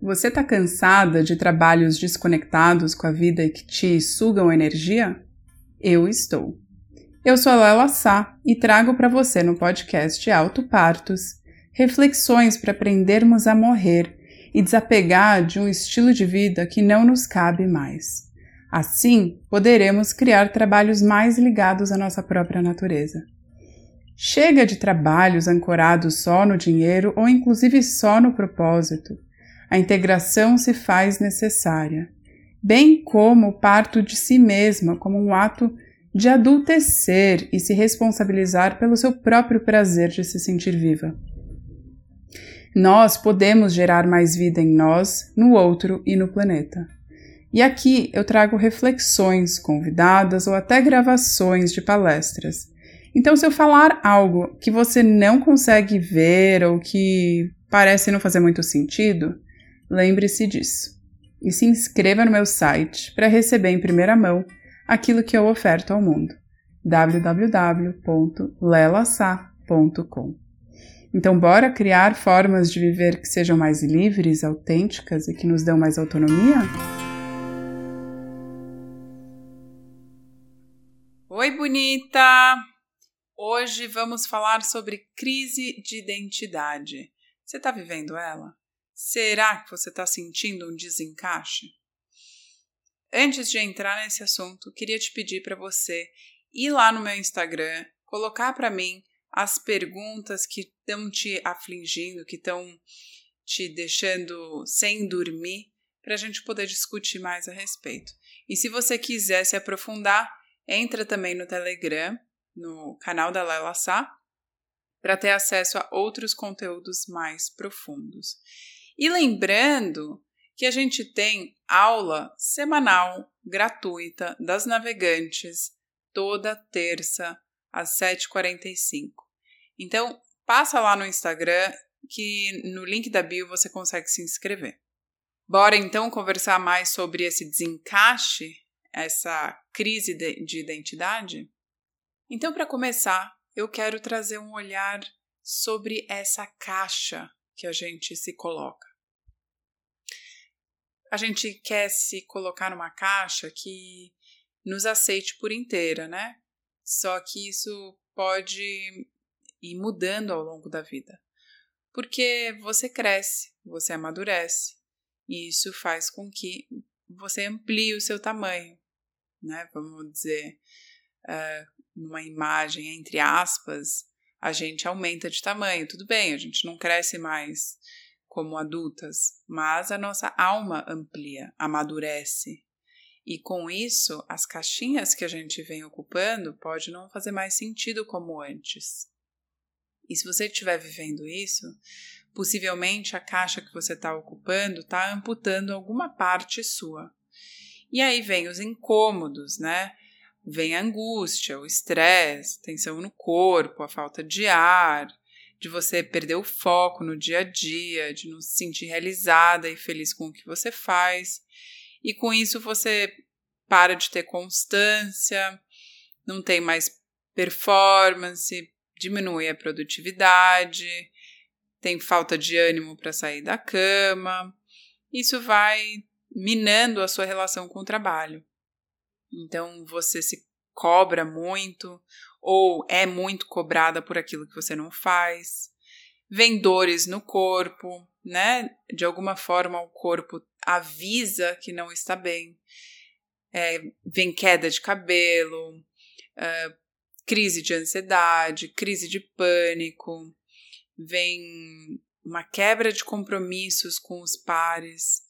Você está cansada de trabalhos desconectados com a vida e que te sugam energia? Eu estou. Eu sou a Lela Sá e trago para você no podcast Alto Partos reflexões para aprendermos a morrer e desapegar de um estilo de vida que não nos cabe mais. Assim, poderemos criar trabalhos mais ligados à nossa própria natureza. Chega de trabalhos ancorados só no dinheiro ou inclusive só no propósito a integração se faz necessária, bem como o parto de si mesma como um ato de adultecer e se responsabilizar pelo seu próprio prazer de se sentir viva. Nós podemos gerar mais vida em nós, no outro e no planeta. E aqui eu trago reflexões, convidadas ou até gravações de palestras. Então, se eu falar algo que você não consegue ver ou que parece não fazer muito sentido, Lembre-se disso. E se inscreva no meu site para receber em primeira mão aquilo que eu oferto ao mundo. www.lelasa.com. Então, bora criar formas de viver que sejam mais livres, autênticas e que nos dão mais autonomia? Bonita! Hoje vamos falar sobre crise de identidade. Você está vivendo ela? Será que você está sentindo um desencaixe? Antes de entrar nesse assunto, queria te pedir para você ir lá no meu Instagram, colocar para mim as perguntas que estão te afligindo, que estão te deixando sem dormir, para a gente poder discutir mais a respeito. E se você quiser se aprofundar, entra também no Telegram, no canal da Lela Sá, para ter acesso a outros conteúdos mais profundos. E lembrando que a gente tem aula semanal gratuita das navegantes toda terça às 7h45. Então, passa lá no Instagram que no link da bio você consegue se inscrever. Bora então conversar mais sobre esse desencaixe, essa crise de, de identidade? Então, para começar, eu quero trazer um olhar sobre essa caixa que a gente se coloca. A gente quer se colocar numa caixa que nos aceite por inteira, né? Só que isso pode ir mudando ao longo da vida. Porque você cresce, você amadurece, e isso faz com que você amplie o seu tamanho, né? Vamos dizer, uh, numa imagem entre aspas, a gente aumenta de tamanho. Tudo bem, a gente não cresce mais como adultas, mas a nossa alma amplia, amadurece. E com isso, as caixinhas que a gente vem ocupando pode não fazer mais sentido como antes. E se você estiver vivendo isso, possivelmente a caixa que você está ocupando está amputando alguma parte sua. E aí vem os incômodos, né? Vem a angústia, o estresse, tensão no corpo, a falta de ar, de você perder o foco no dia a dia, de não se sentir realizada e feliz com o que você faz. E com isso você para de ter constância, não tem mais performance, diminui a produtividade, tem falta de ânimo para sair da cama. Isso vai minando a sua relação com o trabalho. Então você se cobra muito ou é muito cobrada por aquilo que você não faz. Vem dores no corpo, né? De alguma forma o corpo avisa que não está bem. É, vem queda de cabelo, uh, crise de ansiedade, crise de pânico, vem uma quebra de compromissos com os pares,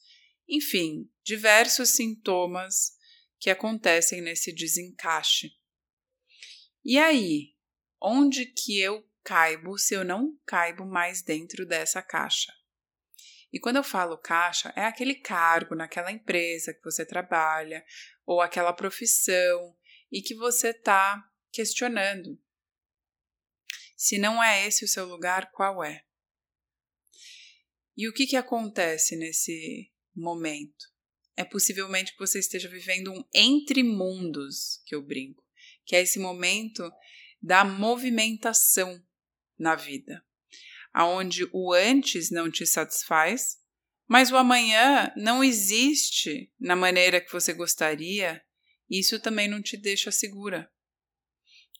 enfim, diversos sintomas que acontecem nesse desencaixe. E aí, onde que eu caibo se eu não caibo mais dentro dessa caixa? E quando eu falo caixa, é aquele cargo naquela empresa que você trabalha ou aquela profissão e que você está questionando. Se não é esse o seu lugar, qual é? E o que, que acontece nesse momento? é possivelmente que você esteja vivendo um entre mundos, que eu brinco, que é esse momento da movimentação na vida, aonde o antes não te satisfaz, mas o amanhã não existe na maneira que você gostaria, isso também não te deixa segura.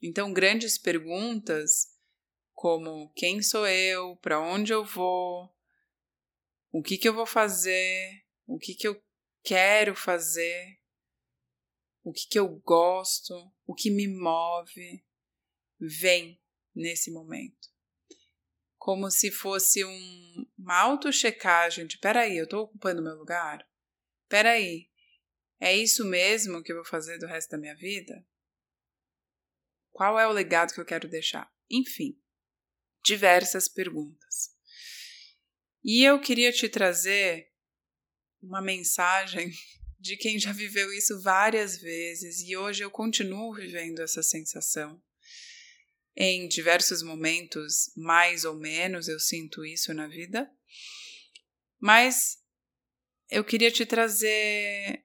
Então, grandes perguntas como quem sou eu, para onde eu vou, o que, que eu vou fazer, o que, que eu quero fazer, o que, que eu gosto, o que me move, vem nesse momento. Como se fosse um, uma auto-checagem de: peraí, eu estou ocupando meu lugar? Peraí, é isso mesmo que eu vou fazer do resto da minha vida? Qual é o legado que eu quero deixar? Enfim, diversas perguntas. E eu queria te trazer uma mensagem de quem já viveu isso várias vezes e hoje eu continuo vivendo essa sensação. Em diversos momentos, mais ou menos, eu sinto isso na vida. Mas eu queria te trazer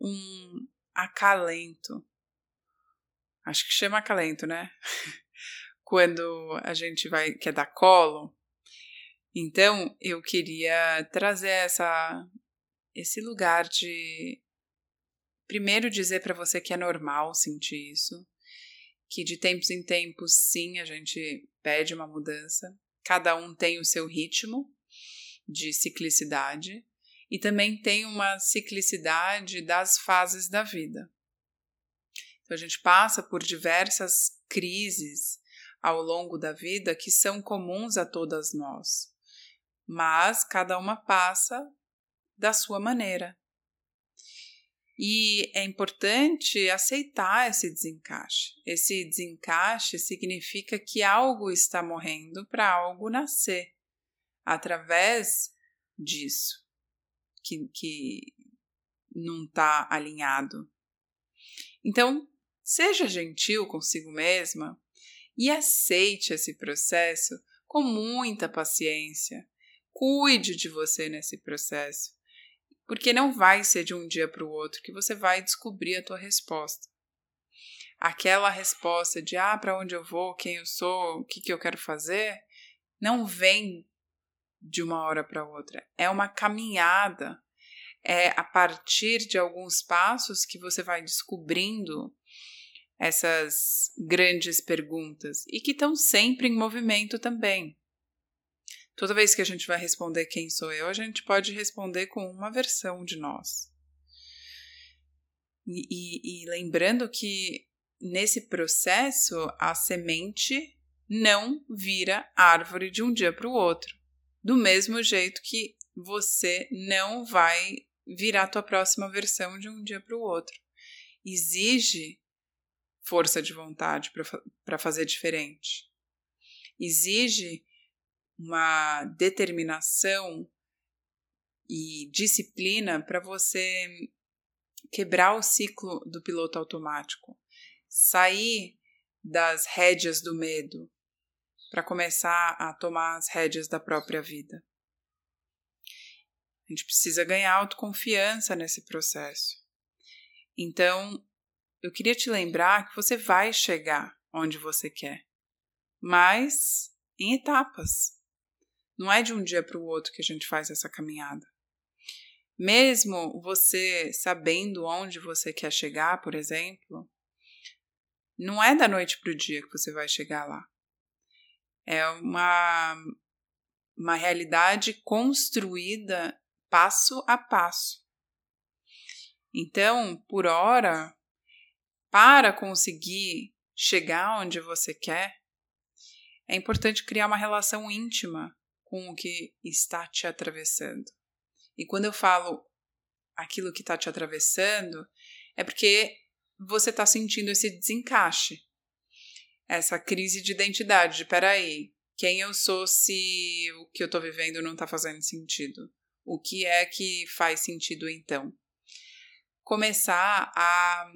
um acalento. Acho que chama acalento, né? Quando a gente vai quer dar colo. Então, eu queria trazer essa esse lugar de primeiro dizer para você que é normal sentir isso, que de tempos em tempos sim, a gente pede uma mudança. Cada um tem o seu ritmo de ciclicidade e também tem uma ciclicidade das fases da vida. Então a gente passa por diversas crises ao longo da vida que são comuns a todas nós, mas cada uma passa da sua maneira. E é importante aceitar esse desencaixe. Esse desencaixe significa que algo está morrendo para algo nascer através disso, que, que não está alinhado. Então, seja gentil consigo mesma e aceite esse processo com muita paciência. Cuide de você nesse processo porque não vai ser de um dia para o outro que você vai descobrir a tua resposta. Aquela resposta de ah, para onde eu vou, quem eu sou, o que, que eu quero fazer, não vem de uma hora para outra. É uma caminhada. É a partir de alguns passos que você vai descobrindo essas grandes perguntas e que estão sempre em movimento também. Toda vez que a gente vai responder quem sou eu, a gente pode responder com uma versão de nós. E, e, e lembrando que nesse processo a semente não vira árvore de um dia para o outro. Do mesmo jeito que você não vai virar a tua próxima versão de um dia para o outro. Exige força de vontade para fazer diferente. Exige uma determinação e disciplina para você quebrar o ciclo do piloto automático, sair das rédeas do medo para começar a tomar as rédeas da própria vida. A gente precisa ganhar autoconfiança nesse processo. Então, eu queria te lembrar que você vai chegar onde você quer, mas em etapas. Não é de um dia para o outro que a gente faz essa caminhada. Mesmo você sabendo onde você quer chegar, por exemplo, não é da noite para o dia que você vai chegar lá. É uma, uma realidade construída passo a passo. Então, por hora, para conseguir chegar onde você quer, é importante criar uma relação íntima com o que está te atravessando. E quando eu falo aquilo que está te atravessando, é porque você está sentindo esse desencaixe, essa crise de identidade, de peraí, quem eu sou se o que eu estou vivendo não está fazendo sentido? O que é que faz sentido então? Começar a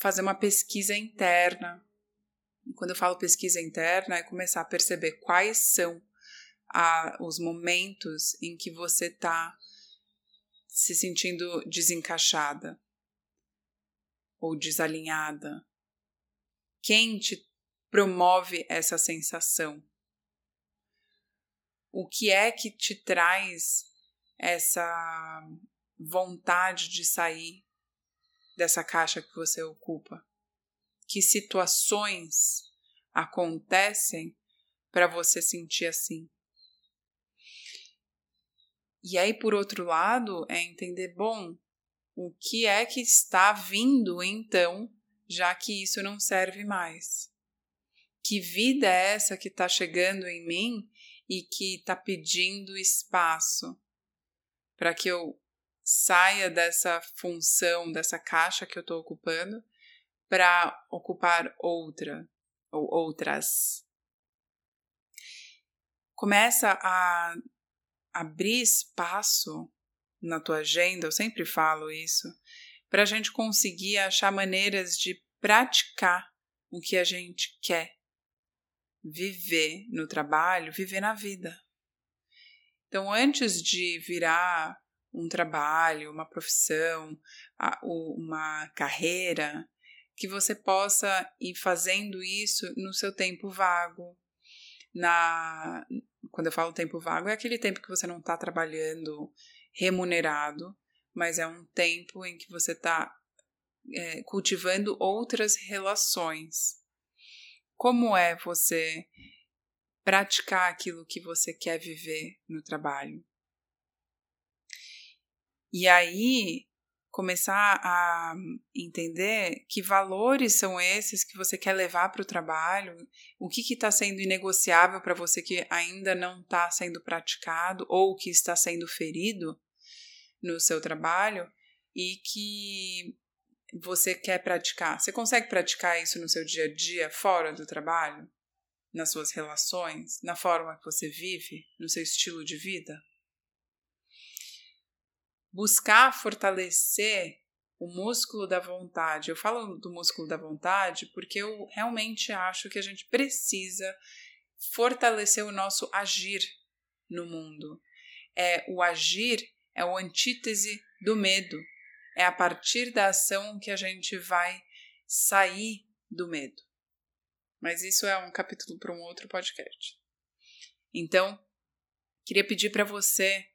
fazer uma pesquisa interna. Quando eu falo pesquisa interna, é começar a perceber quais são a, os momentos em que você está se sentindo desencaixada ou desalinhada? Quem te promove essa sensação? O que é que te traz essa vontade de sair dessa caixa que você ocupa? Que situações acontecem para você sentir assim? E aí, por outro lado, é entender, bom, o que é que está vindo então, já que isso não serve mais? Que vida é essa que está chegando em mim e que está pedindo espaço para que eu saia dessa função, dessa caixa que eu estou ocupando, para ocupar outra ou outras? Começa a abrir espaço na tua agenda, eu sempre falo isso, para a gente conseguir achar maneiras de praticar o que a gente quer viver no trabalho, viver na vida. Então, antes de virar um trabalho, uma profissão, uma carreira, que você possa ir fazendo isso no seu tempo vago, na quando eu falo tempo vago, é aquele tempo que você não está trabalhando remunerado, mas é um tempo em que você está é, cultivando outras relações. Como é você praticar aquilo que você quer viver no trabalho? E aí, começar a entender que valores são esses que você quer levar para o trabalho, o que está sendo inegociável para você que ainda não está sendo praticado ou que está sendo ferido no seu trabalho e que você quer praticar. Você consegue praticar isso no seu dia a dia, fora do trabalho? Nas suas relações, na forma que você vive, no seu estilo de vida? Buscar fortalecer o músculo da vontade. Eu falo do músculo da vontade porque eu realmente acho que a gente precisa fortalecer o nosso agir no mundo. É o agir é o antítese do medo. É a partir da ação que a gente vai sair do medo. Mas isso é um capítulo para um outro podcast. Então, queria pedir para você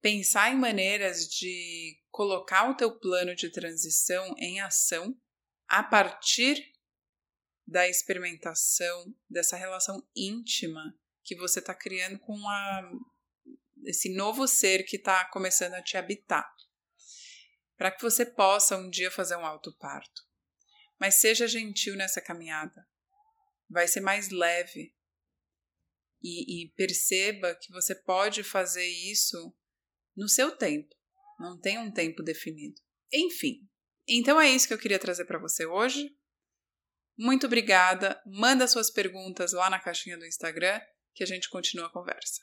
pensar em maneiras de colocar o teu plano de transição em ação a partir da experimentação dessa relação íntima que você está criando com a, esse novo ser que está começando a te habitar, para que você possa um dia fazer um alto parto. Mas seja gentil nessa caminhada, vai ser mais leve. E, e perceba que você pode fazer isso no seu tempo. Não tem um tempo definido. Enfim, então é isso que eu queria trazer para você hoje. Muito obrigada. Manda suas perguntas lá na caixinha do Instagram que a gente continua a conversa.